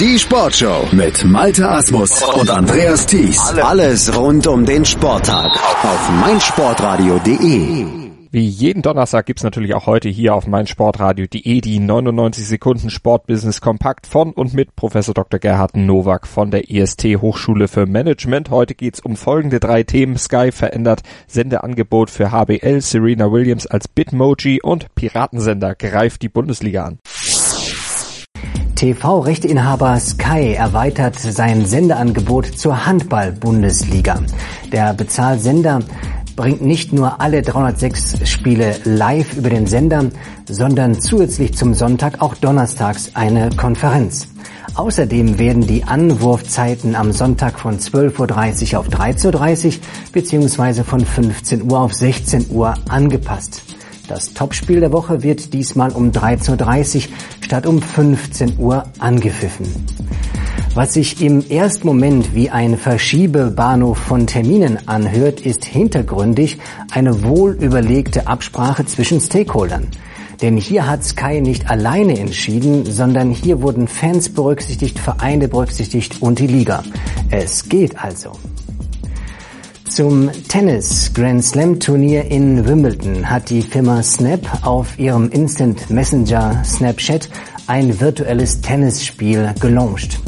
Die Sportshow mit Malte Asmus und Andreas Thies. Alles rund um den Sporttag auf meinsportradio.de. Wie jeden Donnerstag gibt's natürlich auch heute hier auf meinsportradio.de die 99 Sekunden Sportbusiness Kompakt von und mit Professor Dr. Gerhard Nowak von der IST Hochschule für Management. Heute geht's um folgende drei Themen. Sky verändert Sendeangebot für HBL, Serena Williams als Bitmoji und Piratensender greift die Bundesliga an. TV-Rechteinhaber Sky erweitert sein Sendeangebot zur Handball-Bundesliga. Der Bezahlsender bringt nicht nur alle 306 Spiele live über den Sender, sondern zusätzlich zum Sonntag auch donnerstags eine Konferenz. Außerdem werden die Anwurfzeiten am Sonntag von 12.30 Uhr auf 13.30 Uhr bzw. von 15 Uhr auf 16 Uhr angepasst. Das Topspiel der Woche wird diesmal um 13.30 Uhr statt um 15 Uhr angepfiffen. Was sich im ersten Moment wie ein Verschiebebahnhof von Terminen anhört, ist hintergründig eine wohlüberlegte Absprache zwischen Stakeholdern. Denn hier hat Sky nicht alleine entschieden, sondern hier wurden Fans berücksichtigt, Vereine berücksichtigt und die Liga. Es geht also. Zum Tennis Grand Slam Turnier in Wimbledon hat die Firma Snap auf ihrem Instant Messenger Snapchat ein virtuelles Tennisspiel gelauncht.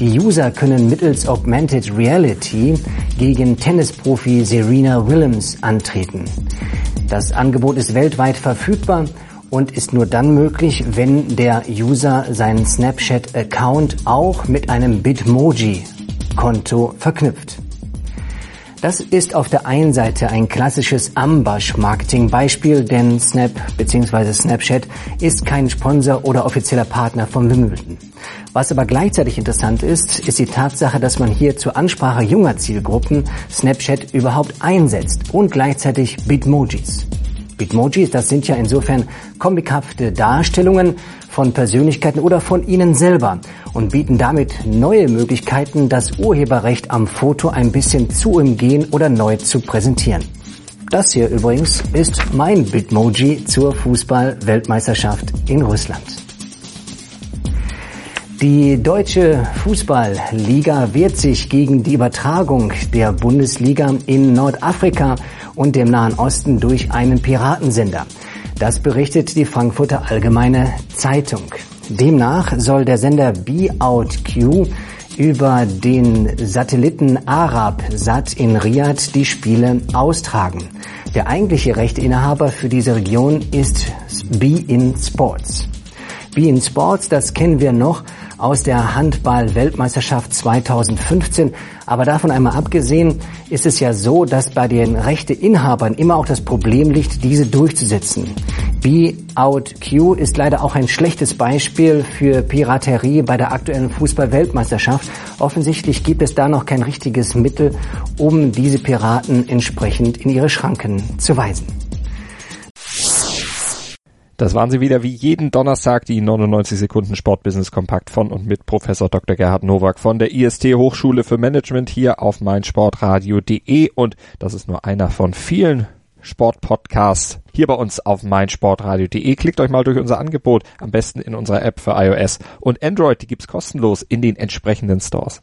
Die User können mittels Augmented Reality gegen Tennisprofi Serena Williams antreten. Das Angebot ist weltweit verfügbar und ist nur dann möglich, wenn der User seinen Snapchat-Account auch mit einem Bitmoji-Konto verknüpft. Das ist auf der einen Seite ein klassisches Ambash-Marketing-Beispiel, denn Snap bzw. Snapchat ist kein Sponsor oder offizieller Partner von Wimbledon. Was aber gleichzeitig interessant ist, ist die Tatsache, dass man hier zur Ansprache junger Zielgruppen Snapchat überhaupt einsetzt und gleichzeitig Bitmojis. Bitmojis, das sind ja insofern komikhafte Darstellungen von Persönlichkeiten oder von Ihnen selber und bieten damit neue Möglichkeiten, das Urheberrecht am Foto ein bisschen zu umgehen oder neu zu präsentieren. Das hier übrigens ist mein Bitmoji zur Fußball-Weltmeisterschaft in Russland. Die deutsche Fußballliga wehrt sich gegen die Übertragung der Bundesliga in Nordafrika und dem Nahen Osten durch einen Piratensender. Das berichtet die Frankfurter Allgemeine Zeitung. Demnach soll der Sender BeOutQ über den Satelliten Arabsat in Riyadh die Spiele austragen. Der eigentliche Rechteinhaber für diese Region ist Be In Sports. Be In Sports, das kennen wir noch aus der Handball-Weltmeisterschaft 2015. Aber davon einmal abgesehen ist es ja so, dass bei den Rechteinhabern immer auch das Problem liegt, diese durchzusetzen. Be Out Q ist leider auch ein schlechtes Beispiel für Piraterie bei der aktuellen Fußball-Weltmeisterschaft. Offensichtlich gibt es da noch kein richtiges Mittel, um diese Piraten entsprechend in ihre Schranken zu weisen. Das waren sie wieder wie jeden Donnerstag, die 99 Sekunden Sportbusiness Kompakt von und mit Professor Dr. Gerhard Nowak von der IST Hochschule für Management hier auf meinsportradio.de und das ist nur einer von vielen Sportpodcasts hier bei uns auf meinsportradio.de. Klickt euch mal durch unser Angebot, am besten in unserer App für iOS und Android, die gibt's kostenlos in den entsprechenden Stores.